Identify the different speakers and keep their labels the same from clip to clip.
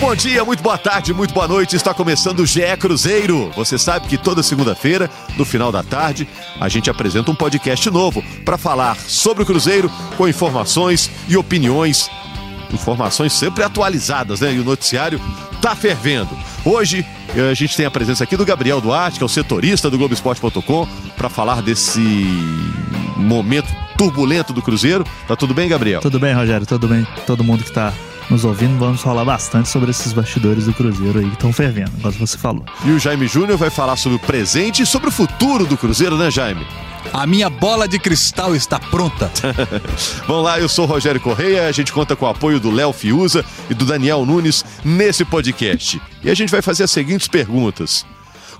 Speaker 1: Bom dia, muito boa tarde, muito boa noite. Está começando o GE Cruzeiro. Você sabe que toda segunda-feira, no final da tarde, a gente apresenta um podcast novo para falar sobre o Cruzeiro com informações e opiniões. Informações sempre atualizadas, né? E o noticiário tá fervendo. Hoje a gente tem a presença aqui do Gabriel Duarte, que é o setorista do Globoesporte.com, para falar desse momento turbulento do Cruzeiro. Tá tudo bem, Gabriel?
Speaker 2: Tudo bem, Rogério, tudo bem. Todo mundo que tá nos ouvindo, vamos falar bastante sobre esses bastidores do Cruzeiro aí que estão fervendo, igual você falou.
Speaker 1: E o Jaime Júnior vai falar sobre o presente e sobre o futuro do Cruzeiro, né, Jaime?
Speaker 3: A minha bola de cristal está pronta.
Speaker 1: Vamos lá, eu sou o Rogério Correia, a gente conta com o apoio do Léo Fiuza e do Daniel Nunes nesse podcast. E a gente vai fazer as seguintes perguntas.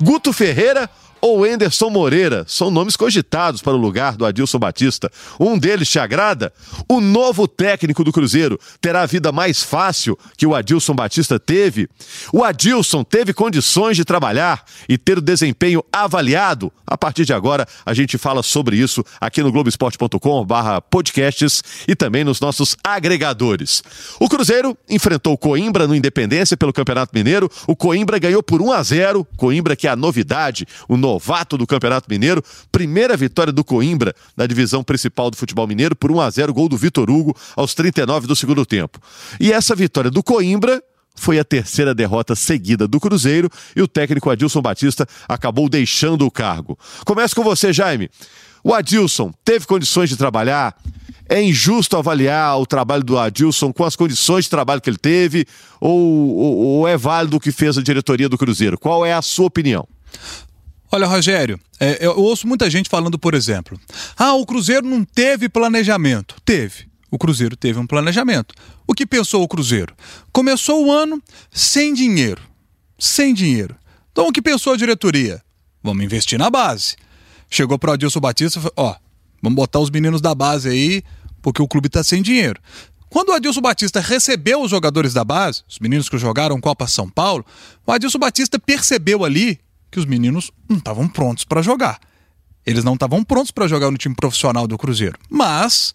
Speaker 1: Guto Ferreira ou Enderson Moreira são nomes cogitados para o lugar do Adilson Batista. Um deles te agrada? O novo técnico do Cruzeiro terá a vida mais fácil que o Adilson Batista teve? O Adilson teve condições de trabalhar e ter o desempenho avaliado? A partir de agora, a gente fala sobre isso aqui no globesport.com/podcasts e também nos nossos agregadores. O Cruzeiro enfrentou o Coimbra no Independência pelo Campeonato Mineiro. O Coimbra ganhou por 1 a 0. Coimbra que é a novidade, o novato do Campeonato Mineiro. Primeira vitória do Coimbra na divisão principal do futebol mineiro por 1 a 0 gol do Vitor Hugo aos 39 do segundo tempo. E essa vitória do Coimbra foi a terceira derrota seguida do Cruzeiro e o técnico Adilson Batista acabou deixando o cargo. Começo com você, Jaime. O Adilson teve condições de trabalhar? É injusto avaliar o trabalho do Adilson com as condições de trabalho que ele teve? Ou, ou, ou é válido o que fez a diretoria do Cruzeiro? Qual é a sua opinião?
Speaker 3: Olha, Rogério, é, eu ouço muita gente falando, por exemplo, ah, o Cruzeiro não teve planejamento. Teve. O Cruzeiro teve um planejamento. O que pensou o Cruzeiro? Começou o ano sem dinheiro. Sem dinheiro. Então o que pensou a diretoria? Vamos investir na base. Chegou para o Adilson Batista ó, vamos botar os meninos da base aí, porque o clube está sem dinheiro. Quando o Adilson Batista recebeu os jogadores da base, os meninos que jogaram Copa São Paulo, o Adilson Batista percebeu ali que os meninos não estavam prontos para jogar. Eles não estavam prontos para jogar no time profissional do Cruzeiro. Mas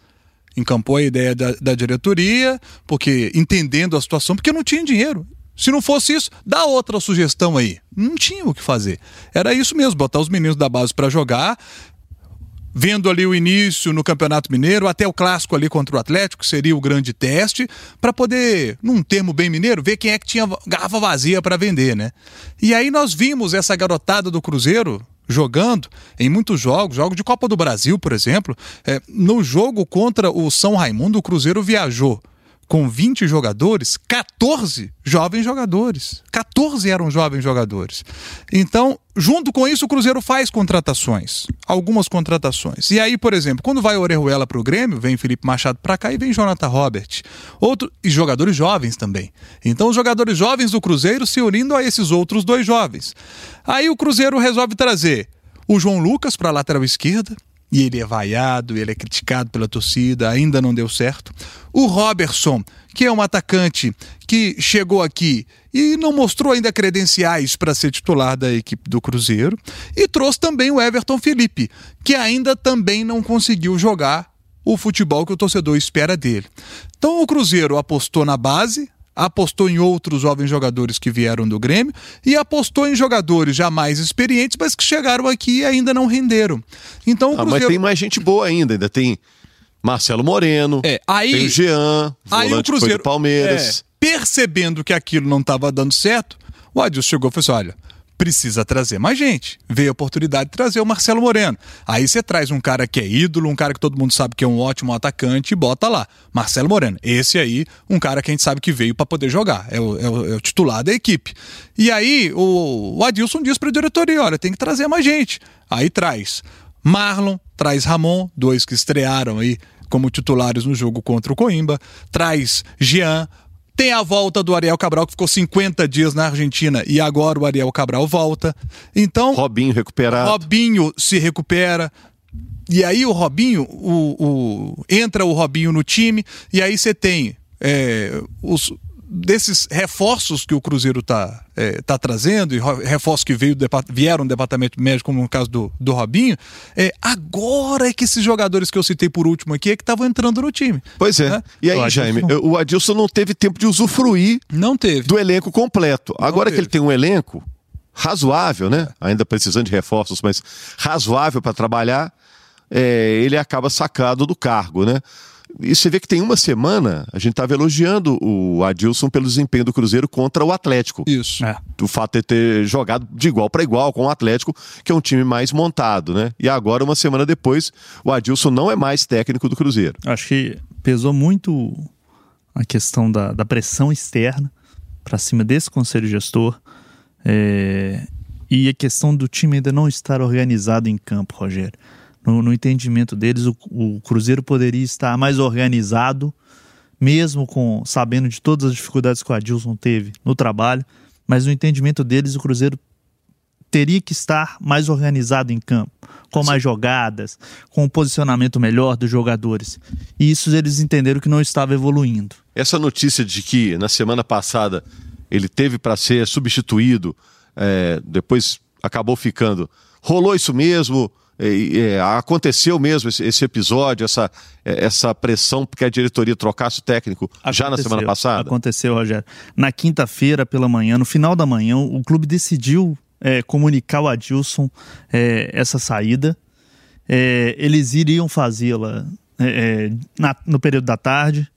Speaker 3: encampou a ideia da, da, diretoria, porque entendendo a situação, porque não tinha dinheiro. Se não fosse isso, dá outra sugestão aí. Não tinha o que fazer. Era isso mesmo, botar os meninos da base para jogar, vendo ali o início no Campeonato Mineiro, até o clássico ali contra o Atlético, que seria o grande teste, para poder, num termo bem mineiro, ver quem é que tinha garrafa vazia para vender, né? E aí nós vimos essa garotada do Cruzeiro jogando em muitos jogos, jogos de Copa do Brasil, por exemplo. É, no jogo contra o São Raimundo, o Cruzeiro viajou com 20 jogadores, 14 jovens jogadores. 14 eram jovens jogadores. Então, junto com isso, o Cruzeiro faz contratações. Algumas contratações. E aí, por exemplo, quando vai Orejuela para o Grêmio, vem Felipe Machado para cá e vem Jonathan Robert. Outro, e jogadores jovens também. Então, os jogadores jovens do Cruzeiro se unindo a esses outros dois jovens. Aí o Cruzeiro resolve trazer o João Lucas para a lateral esquerda, e ele é vaiado, ele é criticado pela torcida, ainda não deu certo. O Robertson, que é um atacante que chegou aqui e não mostrou ainda credenciais para ser titular da equipe do Cruzeiro, e trouxe também o Everton Felipe, que ainda também não conseguiu jogar o futebol que o torcedor espera dele. Então o Cruzeiro apostou na base, apostou em outros jovens jogadores que vieram do Grêmio e apostou em jogadores já mais experientes, mas que chegaram aqui e ainda não renderam. Então,
Speaker 1: o Cruzeiro... ah, mas tem mais gente boa ainda, ainda tem Marcelo Moreno,
Speaker 3: é, aí,
Speaker 1: tem o Jean,
Speaker 3: aí o Cruzeiro,
Speaker 1: do Palmeiras.
Speaker 3: É, percebendo que aquilo não estava dando certo, o Adilson chegou e falou assim: olha, precisa trazer mais gente. Veio a oportunidade de trazer o Marcelo Moreno. Aí você traz um cara que é ídolo, um cara que todo mundo sabe que é um ótimo atacante e bota lá. Marcelo Moreno. Esse aí, um cara que a gente sabe que veio para poder jogar. É o, é, o, é o, titular da equipe. E aí o, o Adilson diz para a diretoria: olha, tem que trazer mais gente. Aí traz Marlon, traz Ramon, dois que estrearam aí como titulares no jogo contra o Coimba, traz Jean, tem a volta do Ariel Cabral, que ficou 50 dias na Argentina e agora o Ariel Cabral volta. Então.
Speaker 1: Robinho recuperado.
Speaker 3: Robinho se recupera. E aí o Robinho, o, o entra o Robinho no time, e aí você tem é, os desses reforços que o Cruzeiro está é, tá trazendo, e reforços que veio, vieram do departamento médico, como no caso do, do Robinho, é, agora é que esses jogadores que eu citei por último aqui é que estavam entrando no time.
Speaker 1: Pois é. Né? E aí, o Jaime, o Adilson não teve tempo de usufruir
Speaker 3: não teve.
Speaker 1: do elenco completo. Não agora teve. que ele tem um elenco razoável, né? Ainda precisando de reforços, mas razoável para trabalhar, é, ele acaba sacado do cargo, né? E você vê que tem uma semana, a gente estava elogiando o Adilson pelo desempenho do Cruzeiro contra o Atlético.
Speaker 3: Isso.
Speaker 1: É. O fato de ter jogado de igual para igual com o Atlético, que é um time mais montado, né? E agora, uma semana depois, o Adilson não é mais técnico do Cruzeiro.
Speaker 2: Acho que pesou muito a questão da, da pressão externa para cima desse conselho gestor. É, e a questão do time ainda não estar organizado em campo, Rogério no, no entendimento deles, o, o, Cruzeiro poderia estar mais organizado, mesmo com sabendo de todas as dificuldades que o Adilson teve no trabalho, mas no entendimento deles, o Cruzeiro teria que estar mais organizado em campo, com mais jogadas, com um posicionamento melhor dos jogadores. E isso eles entenderam que não estava evoluindo.
Speaker 1: Essa notícia de que na semana passada ele teve para ser substituído, é, depois acabou ficando. Rolou isso mesmo? É, é, aconteceu mesmo esse, esse, episódio, essa, é, essa pressão porque a diretoria trocasse o técnico aconteceu, já na semana passada?
Speaker 2: Aconteceu, Rogério. Na quinta-feira pela manhã, no final da manhã, o clube decidiu é, comunicar ao Adilson é, essa saída. É, eles iriam fazê-la no período da tarde,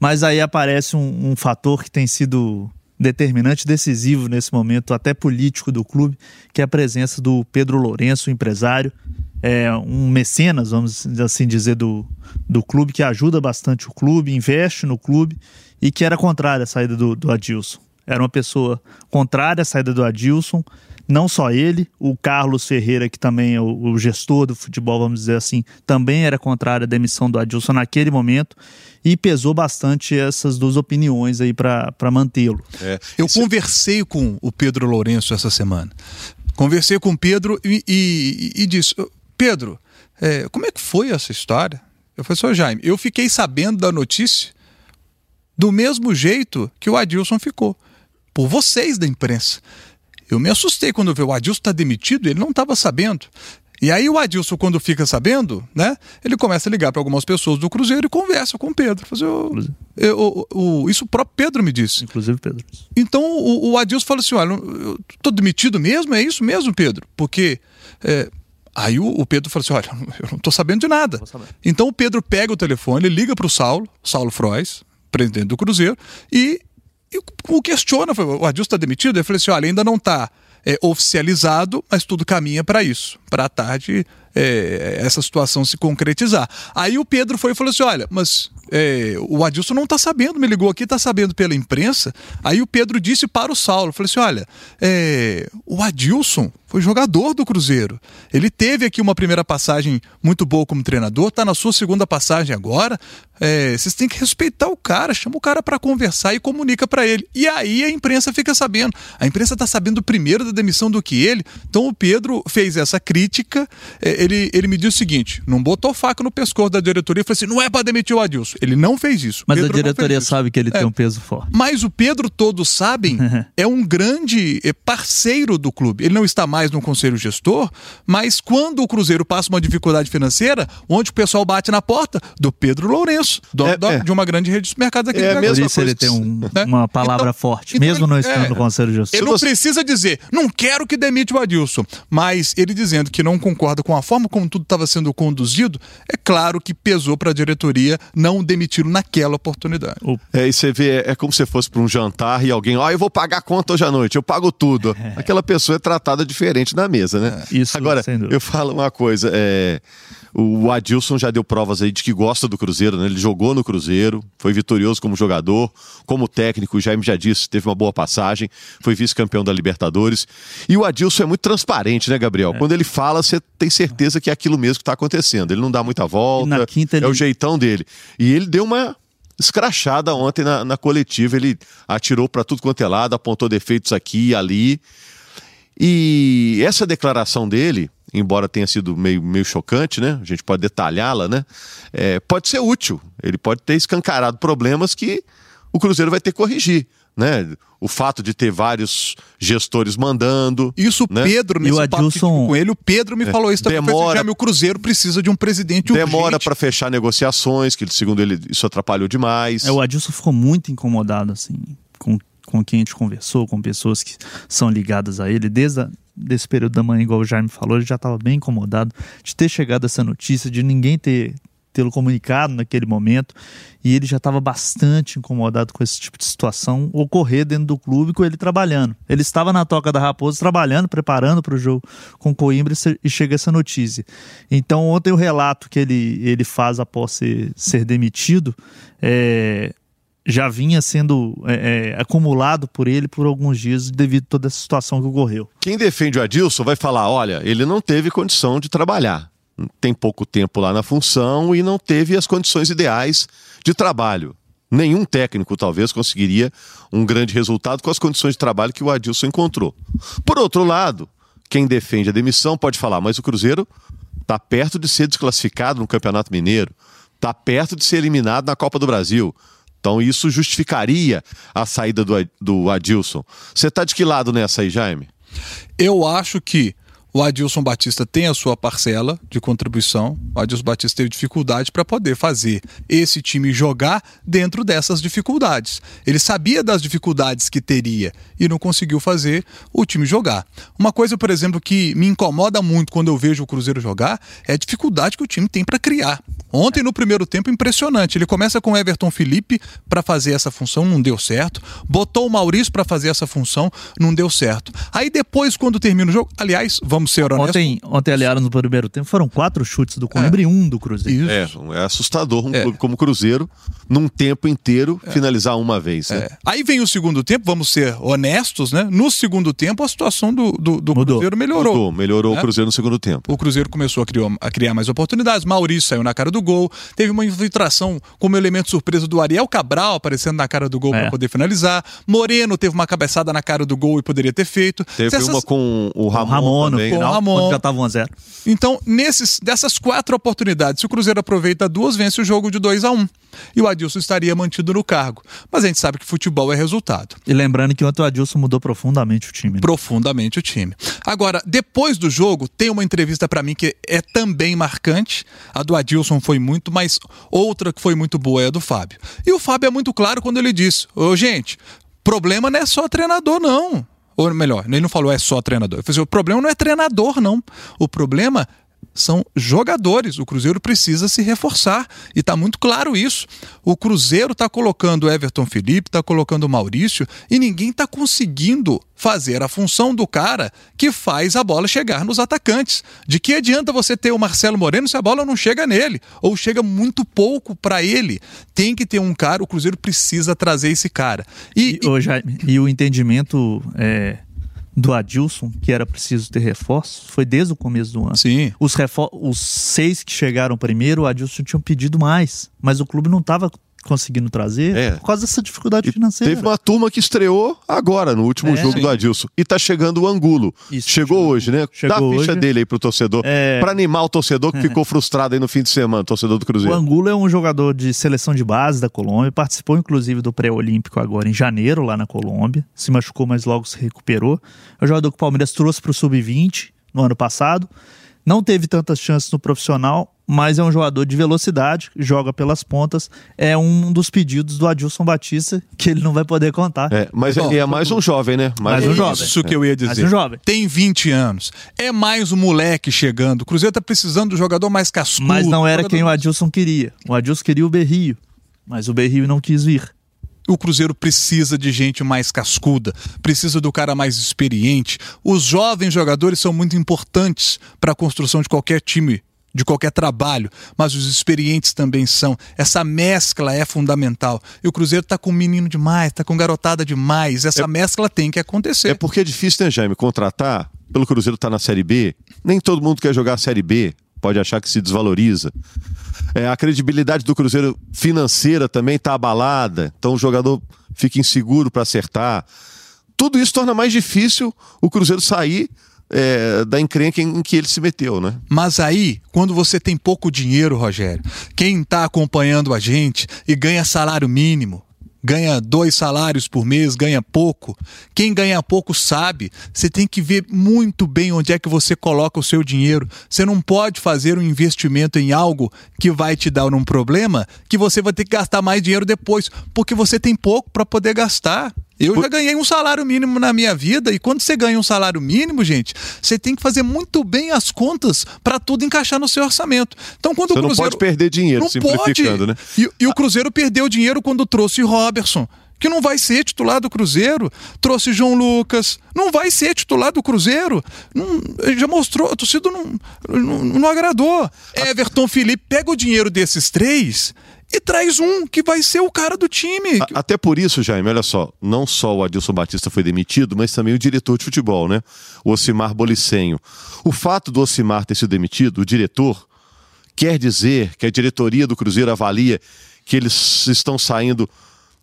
Speaker 2: mas aí aparece um, um fator que tem sido determinante, decisivo nesse momento, até político do clube, que é a presença do Pedro Lourenço, empresário, é, um mecenas, vamos assim dizer, do, do clube, que ajuda bastante o clube, investe no clube e que era contrário à saída do, do Adilson. Era uma pessoa contrária à saída do Adilson, não só ele, o Carlos Ferreira, que também é o, o, gestor do futebol, vamos dizer assim, também era contrário à demissão do Adilson naquele momento e pesou bastante essas duas opiniões aí para mantê-lo.
Speaker 3: É. Eu Esse... conversei com o Pedro Lourenço essa semana. Conversei com o Pedro e, e, e disse: Pedro, é, como é que foi essa história? Eu falei, senhor Jaime, eu fiquei sabendo da notícia do mesmo jeito que o Adilson ficou, por vocês da imprensa. Eu me assustei quando vi o Adilson está demitido, ele não estava sabendo. E aí o Adilson, quando fica sabendo, né, ele começa a ligar para algumas pessoas do Cruzeiro e conversa com o Pedro. Fazer o, eu, o, isso o próprio Pedro me disse.
Speaker 2: Inclusive Pedro.
Speaker 3: Então o, o Adilson fala assim: olha, eu tô demitido mesmo? É isso mesmo, Pedro? Porque. É, Aí o, o, Pedro falou assim: olha, eu não estou sabendo de nada. Então o Pedro pega o telefone, liga para o Saulo, Saulo Frois, presidente do Cruzeiro, e, e o questiona: o Adilson está demitido? Ele falou assim: olha, ainda não está é, oficializado, mas tudo caminha para isso, para a tarde é, essa situação se concretizar. Aí o Pedro foi e falou assim: olha, mas é, o Adilson não está sabendo, me ligou aqui, está sabendo pela imprensa. Aí o Pedro disse para o Saulo: falou assim: olha, é, o Adilson foi jogador do Cruzeiro. Ele teve aqui uma primeira passagem muito boa como treinador, está na sua segunda passagem agora. É, vocês têm que respeitar o cara, chama o cara para conversar e comunica para ele. E aí a imprensa fica sabendo. A imprensa está sabendo primeiro da demissão do que ele. Então o Pedro fez essa crítica. É, ele, ele me disse o seguinte: não botou faca no pescoço da diretoria e falou assim: não é para demitir o Adilson. Ele não fez isso.
Speaker 2: Mas Pedro a diretoria sabe que ele é. tem um peso forte.
Speaker 3: Mas o Pedro, todos sabem, é um grande é, parceiro do clube. Ele não está mais no conselho gestor, mas quando o Cruzeiro passa uma dificuldade financeira, onde o pessoal bate na porta? Do Pedro Lourenço, dono é, é. de uma grande rede de supermercados aqui
Speaker 2: é, do Por isso ele tem um, né? uma palavra então, forte, então mesmo ele, não estando é. no conselho gestor.
Speaker 3: Ele não precisa dizer, não quero que demite o Adilson, mas ele dizendo que não concorda com a forma como tudo estava sendo conduzido, é claro que pesou para a diretoria não demiti-lo naquela oportunidade.
Speaker 1: É, e você vê, é como se fosse para um jantar e alguém, ó, oh, eu vou pagar a conta hoje à noite, eu pago tudo. É. Aquela pessoa é tratada diferente na mesa, né?
Speaker 2: É. Isso,
Speaker 1: Agora, eu falo uma coisa, é, o Adilson já deu provas aí de que gosta do Cruzeiro, né? Ele jogou no Cruzeiro, foi vitorioso como jogador, como técnico, o Jaime já disse, teve uma boa passagem, foi vice-campeão da Libertadores. E o Adilson é muito transparente, né, Gabriel? É. Quando ele fala, você tem certeza que é aquilo mesmo que está acontecendo. Ele não dá muita volta, quinta, ele... é o jeitão dele. E ele deu uma escrachada ontem na, na coletiva, ele atirou para tudo quanto é lado, apontou defeitos aqui e ali. E essa declaração dele embora tenha sido meio, meio chocante, né? A gente pode detalhá-la, né? É, pode ser útil. Ele pode ter escancarado problemas que o Cruzeiro vai ter que corrigir. Né? O fato de ter vários gestores mandando.
Speaker 3: Isso,
Speaker 1: né?
Speaker 3: Pedro, nesse
Speaker 2: E o Adilson-
Speaker 3: com ele, o Pedro me falou isso também.
Speaker 1: Demora-
Speaker 3: Demora... O Cruzeiro precisa de um presidente
Speaker 1: Demora para fechar negociações, que segundo ele isso atrapalhou demais.
Speaker 2: É, o Adilson ficou muito incomodado, assim, com, com quem a gente conversou, com pessoas que são ligadas a ele. Desde a, desse período da manhã, igual o Jaime falou, ele já estava bem incomodado de ter chegado essa notícia, de ninguém ter tê-lo comunicado naquele momento. E ele já estava bastante incomodado com esse tipo de situação ocorrer dentro do clube com ele trabalhando. Ele estava na Toca da Raposa trabalhando, preparando para o jogo com Coimbra e chega essa notícia. Então, ontem o relato que ele, ele faz após ser, ser demitido é, já vinha sendo é, é, acumulado por ele por alguns dias devido a toda essa situação que ocorreu.
Speaker 1: Quem defende o Adilson vai falar: olha, ele não teve condição de trabalhar. Tem pouco tempo lá na função e não teve as condições ideais de trabalho. Nenhum técnico, talvez, conseguiria um grande resultado com as condições de trabalho que o Adilson encontrou. Por outro lado, quem defende a demissão pode falar, mas o Cruzeiro está perto de ser desclassificado no Campeonato Mineiro, está perto de ser eliminado na Copa do Brasil. Então isso justificaria a saída do, do Adilson. Você está de que lado nessa aí, Jaime?
Speaker 3: Eu acho que o Adilson Batista tem a sua parcela de contribuição. O Adilson Batista teve dificuldade para poder fazer esse time jogar dentro dessas dificuldades. Ele sabia das dificuldades que teria e não conseguiu fazer o time jogar. Uma coisa, por exemplo, que me incomoda muito quando eu vejo o Cruzeiro jogar é a dificuldade que o time tem para criar. Ontem, no primeiro tempo, impressionante. Ele começa com o Everton Felipe para fazer essa função, não deu certo. Botou o Maurício para fazer essa função, não deu certo. Aí depois, quando termina o jogo, aliás, vamos ser honestos.
Speaker 2: Ontem, ontem aliaram no primeiro tempo, foram quatro chutes do Coimbra e um do Cruzeiro.
Speaker 3: Isso.
Speaker 1: É, é assustador um
Speaker 3: É.
Speaker 1: clube como o Cruzeiro, num tempo inteiro, finalizar uma vez. Né?
Speaker 3: É. Aí vem o segundo tempo, vamos ser honestos, né? No segundo tempo, a situação do, do, do
Speaker 2: Mudou.
Speaker 3: Cruzeiro melhorou.
Speaker 1: Mudou, melhorou
Speaker 3: É.
Speaker 1: o Cruzeiro no segundo tempo.
Speaker 3: O Cruzeiro começou a criar, a criar mais oportunidades. Maurício saiu na cara do gol. Teve uma infiltração como elemento surpresa do Ariel Cabral aparecendo na cara do gol
Speaker 2: É.
Speaker 3: para poder finalizar. Moreno teve uma cabeçada na cara do gol e poderia ter feito.
Speaker 1: Teve
Speaker 3: Se essas-
Speaker 1: uma com o
Speaker 2: O
Speaker 1: Ramon,
Speaker 2: Ramon
Speaker 3: Com o Ramon.
Speaker 2: quando já estava 1x0.
Speaker 3: Então, nesses, dessas quatro oportunidades, se o Cruzeiro aproveita duas, vence o jogo de 2 a 1 E o Adilson estaria mantido no cargo. Mas a gente sabe que futebol é resultado.
Speaker 2: E lembrando que ontem o Adilson mudou profundamente o time. né?
Speaker 3: profundamente o time. Agora, depois do jogo, tem uma entrevista pra mim que é também marcante. A do Adilson foi muito, mas outra que foi muito boa é a do Fábio. E o Fábio é muito claro quando ele diz: Ô, gente, problema não é só treinador, não. Ou melhor, ele não falou é só treinador. Ele falou assim, o problema não é treinador, não. O problema são jogadores. O Cruzeiro precisa se reforçar. E está muito claro isso. O Cruzeiro está colocando Everton Felipe, está colocando Maurício, e ninguém está conseguindo fazer a função do cara que faz a bola chegar nos atacantes. De que adianta você ter o Marcelo Moreno se a bola não chega nele? Ou chega muito pouco para ele? Tem que ter um cara, o Cruzeiro precisa trazer esse cara. E,
Speaker 2: E, ô, Jaime, e o entendimento é, do Adilson, que era preciso ter reforços, foi desde o começo do ano.
Speaker 3: Sim.
Speaker 2: Os, os seis que chegaram primeiro, o Adilson tinha pedido mais, mas o clube não estava conseguindo trazer
Speaker 1: É.
Speaker 2: por causa dessa dificuldade financeira.
Speaker 1: Teve uma turma que estreou agora, no último
Speaker 2: É.
Speaker 1: jogo
Speaker 3: Sim.
Speaker 1: do Adilson. E tá chegando o Angulo.
Speaker 2: Isso,
Speaker 1: chegou hoje, né?
Speaker 2: Chegou
Speaker 1: Dá a ficha
Speaker 2: hoje.
Speaker 1: dele aí pro torcedor.
Speaker 2: É.
Speaker 1: Pra animar o torcedor que ficou frustrado aí no fim de semana, torcedor do
Speaker 2: O
Speaker 1: Cruzeiro.
Speaker 2: Angulo é um jogador de seleção de base da Colômbia, participou inclusive do pré-olímpico agora em janeiro lá na Colômbia, se machucou, mas logo se recuperou. É um jogador que o Palmeiras trouxe para o sub-20 no ano passado, não teve tantas chances no profissional, mas é um jogador de velocidade, joga pelas pontas, é um dos pedidos do Adilson Batista que ele não vai poder contar.
Speaker 1: É, mas
Speaker 3: Bom,
Speaker 1: é, é mais um jovem, né?
Speaker 2: Mais um
Speaker 1: um
Speaker 2: jovem.
Speaker 3: Isso que eu ia dizer.
Speaker 2: Mais um jovem.
Speaker 3: Tem 20 anos. É mais um moleque chegando. O Cruzeiro tá precisando do jogador mais cascudo.
Speaker 2: Mas não era quem o Adilson queria. O Adilson queria o Berrio, mas o Berrio não quis vir.
Speaker 3: O Cruzeiro precisa de gente mais cascuda, precisa do cara mais experiente. Os jovens jogadores são muito importantes para a construção de qualquer time, de qualquer trabalho, mas os experientes também são. Essa mescla é fundamental. E o Cruzeiro tá com menino demais, tá com garotada demais. Essa mescla tem que acontecer.
Speaker 1: É porque é difícil, né, Jaime, contratar. Pelo Cruzeiro estar na Série B, nem todo mundo quer jogar a Série B. Pode achar que se desvaloriza. É, a credibilidade do Cruzeiro financeira também está abalada. Então o jogador fica inseguro para acertar. Tudo isso torna mais difícil o Cruzeiro sair é, da encrenca em que ele se meteu, né?
Speaker 3: Mas aí, quando você tem pouco dinheiro, Rogério, quem está acompanhando a gente e ganha salário mínimo, ganha dois salários por mês, ganha pouco. Quem ganha pouco sabe. Você tem que ver muito bem onde é que você coloca o seu dinheiro. Você não pode fazer um investimento em algo que vai te dar um problema que você vai ter que gastar mais dinheiro depois, porque você tem pouco para poder gastar. Eu já ganhei um salário mínimo na minha vida e quando você ganha um salário mínimo, gente, você tem que fazer muito bem as contas para tudo encaixar no seu orçamento. Então, quando
Speaker 1: você
Speaker 3: o
Speaker 1: não
Speaker 3: Cruzeiro
Speaker 1: pode perder dinheiro,
Speaker 3: não
Speaker 1: simplificando,
Speaker 3: pode.
Speaker 1: né?
Speaker 3: E, e o Cruzeiro perdeu dinheiro quando trouxe Robertson que não vai ser titular do Cruzeiro. Trouxe João Lucas, não vai ser titular do Cruzeiro. Não, já mostrou, a torcida não, não, não agradou. Everton Felipe pega o dinheiro desses três e traz um que vai ser o cara do time.
Speaker 1: A- Até por isso, Jaime, olha só, não só o Adilson Batista foi demitido, mas também o diretor de futebol, né? O Ocimar Bolicenho. O fato do Ocimar ter sido demitido, o diretor, quer dizer que a diretoria do Cruzeiro avalia que eles estão saindo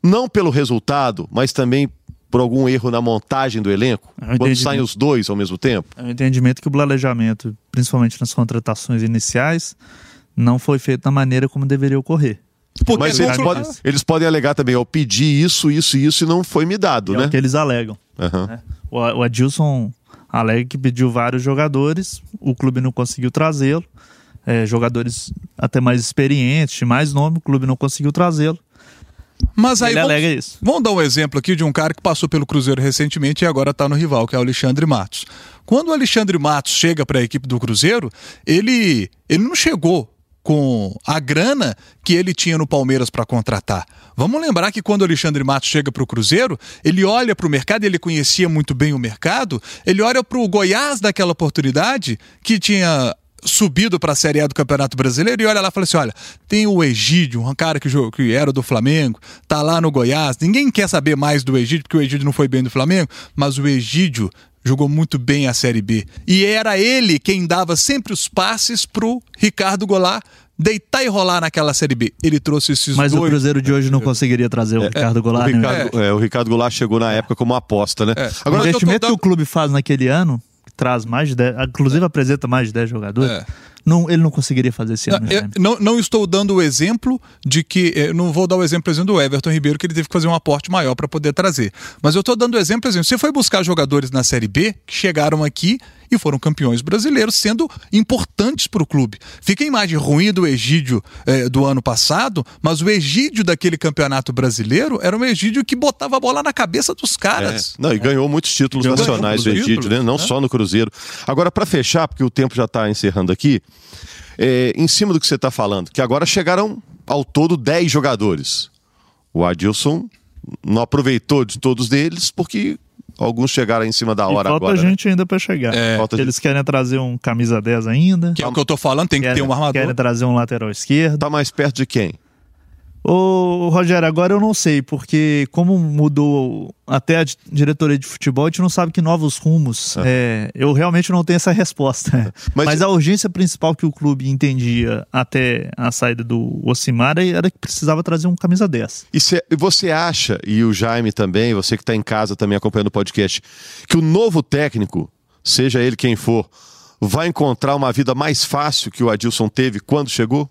Speaker 1: não pelo resultado, mas também por algum erro na montagem do elenco?
Speaker 2: Eu
Speaker 1: Quando
Speaker 2: entendi.
Speaker 1: saem os dois ao mesmo tempo?
Speaker 2: É um entendimento que o planejamento, principalmente nas contratações iniciais, não foi feito da maneira como deveria ocorrer.
Speaker 3: Porque
Speaker 1: Mas
Speaker 3: é
Speaker 1: eles podem, eles podem alegar também, eu pedi isso, isso e isso e não foi me dado,
Speaker 2: É
Speaker 1: né?
Speaker 2: o que eles alegam. Né? O, o Adilson alega que pediu vários jogadores, o clube não conseguiu trazê-lo. É, jogadores até mais experientes, de mais nome, o clube não conseguiu trazê-lo.
Speaker 3: Mas aí
Speaker 2: Ele
Speaker 3: vamos,
Speaker 2: alega isso.
Speaker 3: vamos dar um exemplo aqui de um cara que passou pelo Cruzeiro recentemente e agora está no rival, que é o Alexandre Matos. Quando o Alexandre Matos chega para a equipe do Cruzeiro, ele, ele não chegou com a grana que ele tinha no Palmeiras para contratar. Vamos lembrar que quando o Alexandre Matos chega para o Cruzeiro, ele olha para o mercado, ele conhecia muito bem o mercado, ele olha para o Goiás daquela oportunidade que tinha subido para a Série A do Campeonato Brasileiro e olha lá e fala assim: olha, tem o Egídio, um cara que, que era do Flamengo, tá lá no Goiás. Ninguém quer saber mais do Egídio, porque o Egídio não foi bem do Flamengo, mas o Egídio jogou muito bem a Série B. E era ele quem dava sempre os passes pro Ricardo Goulart deitar e rolar naquela Série B. Ele trouxe esses
Speaker 2: Mas
Speaker 3: dois.
Speaker 2: o Cruzeiro de hoje não conseguiria trazer o Ricardo
Speaker 1: O
Speaker 2: Goulart. né?
Speaker 1: Ricardo, é, o Ricardo Goulart chegou na época como uma aposta, né?
Speaker 3: É.
Speaker 2: O
Speaker 3: Agora, tô
Speaker 2: investimento
Speaker 3: dando-
Speaker 2: que o clube faz naquele ano, que traz mais de 10, inclusive apresenta mais de 10 jogadores,
Speaker 3: É.
Speaker 2: não, ele não conseguiria fazer esse ano.
Speaker 3: Eu
Speaker 2: Jaime.
Speaker 3: não, não estou dando o exemplo de que. eh, Não vou dar o exemplo, por exemplo, do Everton Ribeiro, que ele teve que fazer um aporte maior para poder trazer. Mas eu estou dando o exemplo, por exemplo, você foi buscar jogadores na Série B que chegaram aqui e foram campeões brasileiros, sendo importantes para o clube. Fica a imagem ruim do Egídio eh, do ano passado, mas o Egídio daquele campeonato brasileiro era um Egídio que botava a bola na cabeça dos
Speaker 1: É.
Speaker 3: caras.
Speaker 1: Não, e ganhou muitos títulos
Speaker 3: Ganhou
Speaker 1: nacionais
Speaker 3: muitos
Speaker 1: Egídio, né? Não
Speaker 3: né?
Speaker 1: só no Cruzeiro. Agora, para fechar, porque o tempo já está encerrando aqui, é, em cima do que você está falando, que agora chegaram ao todo 10 jogadores. O Adilson não aproveitou de todos eles, porque alguns chegaram em cima da
Speaker 2: E
Speaker 1: hora
Speaker 2: falta
Speaker 1: agora. né?
Speaker 2: gente ainda para chegar.
Speaker 3: É.
Speaker 1: Falta
Speaker 2: Eles querem trazer um camisa 10 ainda.
Speaker 3: Que é o que eu tô falando, tem que ter
Speaker 2: Querem,
Speaker 3: um armador.
Speaker 2: querem trazer um lateral esquerdo.
Speaker 1: Tá mais perto de quem?
Speaker 2: Ô, Rogério, agora eu não sei, porque como mudou até a di- diretoria de futebol, a gente não sabe que novos rumos. é, eu realmente não tenho essa resposta.
Speaker 1: Mas-
Speaker 2: Mas, a urgência principal que o clube entendia até a saída do Ocimar era que precisava trazer um camisa 10.
Speaker 1: E cê- e você acha, e o Jaime também, você que está em casa também acompanhando o podcast, que o novo técnico, seja ele quem for, vai encontrar uma vida mais fácil que o Adilson teve quando chegou?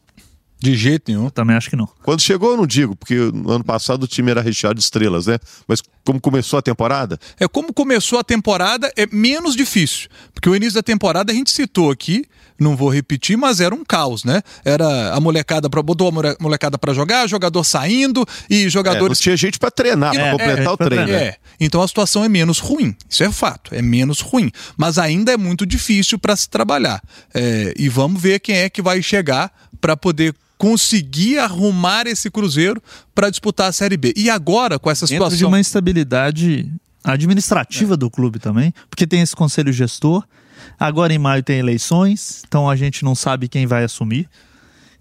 Speaker 3: De jeito nenhum.
Speaker 2: Eu também acho que não.
Speaker 1: Quando chegou, eu não digo, porque no ano passado o time era recheado de estrelas, né? Mas como começou a temporada,
Speaker 3: É como começou a temporada, é menos difícil. Porque o início da temporada a gente citou aqui, não vou repetir, mas era um caos, né? Era a molecada para botou a mole- molecada para jogar, jogador saindo e
Speaker 1: é, não
Speaker 3: jogadores
Speaker 1: tinha gente para treinar, para
Speaker 3: É,
Speaker 1: completar
Speaker 2: é,
Speaker 1: o treino.
Speaker 3: É, então a situação é menos ruim. Isso é fato, é menos ruim. Mas ainda é muito difícil para se trabalhar. É, e vamos ver quem é que vai chegar para poder conseguir arrumar esse Cruzeiro para disputar a Série B. E agora, com essa
Speaker 2: Dentro de
Speaker 3: situação.
Speaker 2: uma instabilidade administrativa do clube também, porque tem esse conselho gestor. Agora em maio tem eleições, então a gente não sabe quem vai assumir.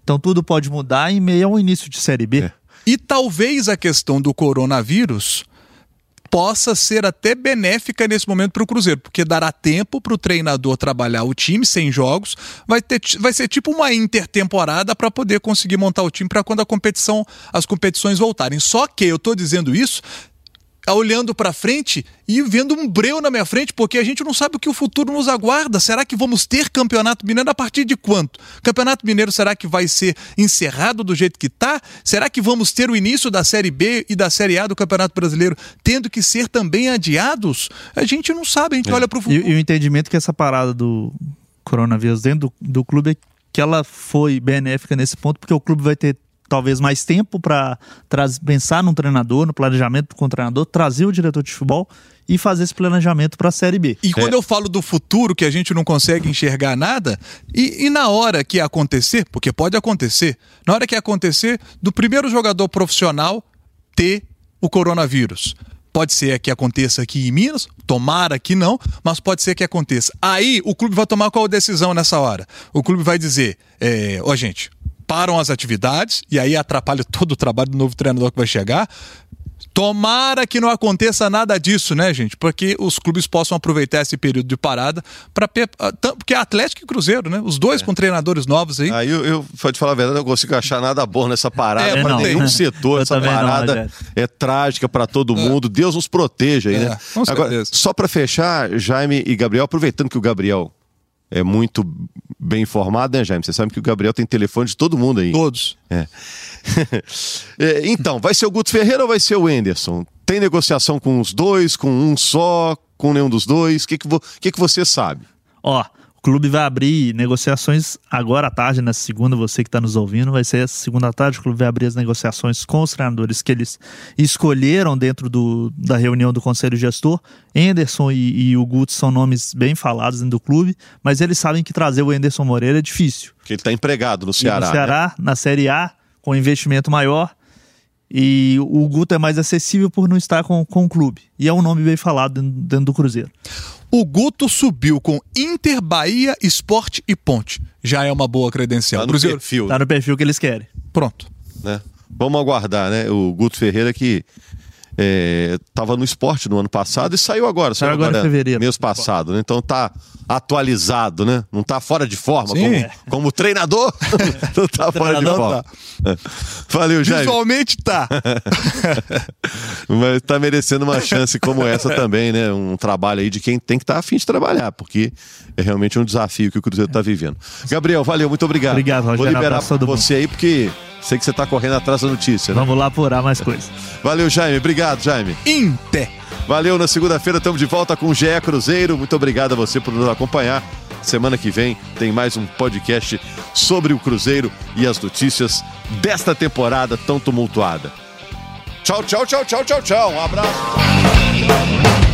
Speaker 2: Então tudo pode mudar em meio ao início de Série B.
Speaker 1: É.
Speaker 3: E talvez a questão do coronavírus possa ser até benéfica nesse momento para o Cruzeiro, porque dará tempo para o treinador trabalhar o time sem jogos, vai, ter, vai ser tipo uma intertemporada para poder conseguir montar o time para quando a competição, as competições voltarem. Só que eu estou dizendo isso olhando para frente e vendo um breu na minha frente, porque a gente não sabe o que o futuro nos aguarda. Será que vamos ter Campeonato Mineiro a partir de quanto? Campeonato Mineiro será que vai ser encerrado do jeito que está? Será que vamos ter o início da Série B e da Série A do Campeonato Brasileiro tendo que ser também adiados? A gente não sabe, a gente é. olha para o futuro.
Speaker 2: E, e, o entendimento que essa parada do coronavírus dentro do, do clube é que ela foi benéfica nesse ponto, porque o clube vai ter talvez mais tempo para pensar num treinador, no planejamento com o treinador, trazer o diretor de futebol e fazer esse planejamento para a Série B.
Speaker 3: E quando é. eu falo do futuro, que a gente não consegue enxergar nada, e, e, na hora que acontecer, porque pode acontecer, na hora que acontecer, do primeiro jogador profissional ter o coronavírus. Pode ser que aconteça aqui em Minas, tomara que não, mas pode ser que aconteça. Aí o clube vai tomar qual decisão nessa hora? O clube vai dizer: é, ó, oh, gente, param as atividades e aí atrapalha todo o trabalho do novo treinador que vai chegar. Tomara que não aconteça nada disso, né, gente? Porque os clubes possam aproveitar esse período de parada para ah, porque é Atlético e Cruzeiro, né? Os dois é. com treinadores novos aí.
Speaker 1: Aí eu, eu pode falar a verdade, eu não consigo achar nada bom nessa parada é, para nenhum setor. essa parada não, é trágica para todo é. mundo. Deus nos proteja aí, é, né? Agora, só para fechar, Jaime e Gabriel, aproveitando que o Gabriel é muito bem informado, né, Jaime? Você sabe que o Gabriel tem telefone de todo mundo aí.
Speaker 3: Todos.
Speaker 1: É. é. então, vai ser o Guto Ferreira ou vai ser o Enderson? Tem negociação com os dois, com um só, com nenhum dos dois? O que, que, vo... que, que você sabe?
Speaker 2: Ó, o clube vai abrir negociações agora à tarde, na segunda, você que está nos ouvindo, vai ser essa segunda à tarde, o clube vai abrir as negociações com os treinadores que eles escolheram dentro do, da reunião do Conselho Gestor. Anderson e, e o Guto são nomes bem falados dentro do clube, mas eles sabem que trazer o Anderson Moreira é difícil.
Speaker 1: Porque ele está empregado no Ceará. E
Speaker 2: no Ceará,
Speaker 1: né?
Speaker 2: na Série A, com investimento maior. E o Guto é mais acessível por não estar com, com o clube. E é um nome bem falado dentro, dentro do Cruzeiro.
Speaker 3: O Guto subiu com Inter, Bahia, Esporte e Ponte. Já é uma boa credencial.
Speaker 1: Tá no Cruzeiro, perfil.
Speaker 2: Tá no perfil que eles querem.
Speaker 3: Pronto.
Speaker 1: Né? Vamos aguardar, né? O Guto Ferreira que estava é, no esporte no ano passado e saiu agora, saiu, agora, agora em fevereiro. mês passado, né? Então tá atualizado, né? Não tá fora de forma como, como treinador, não tá fora de forma. Tá. Valeu, Jair.
Speaker 3: Visualmente tá.
Speaker 1: Mas tá merecendo uma chance como essa também, né? Um trabalho aí de quem tem que estar tá afim de trabalhar, porque é realmente um desafio que o Cruzeiro está vivendo. Gabriel, valeu, muito obrigado.
Speaker 2: Obrigado, Rogério.
Speaker 1: Vou liberar você aí porque Sei que você está correndo atrás da notícia,
Speaker 2: né? Vamos lá apurar mais coisas.
Speaker 1: Valeu, Jaime. Obrigado, Jaime.
Speaker 3: Inter.
Speaker 1: Valeu, na segunda-feira estamos de volta com o GE Cruzeiro. Muito obrigado a você por nos acompanhar. Semana que vem tem mais um podcast sobre o Cruzeiro e as notícias desta temporada tão tumultuada. Tchau, tchau, tchau, tchau, tchau, tchau. Um abraço.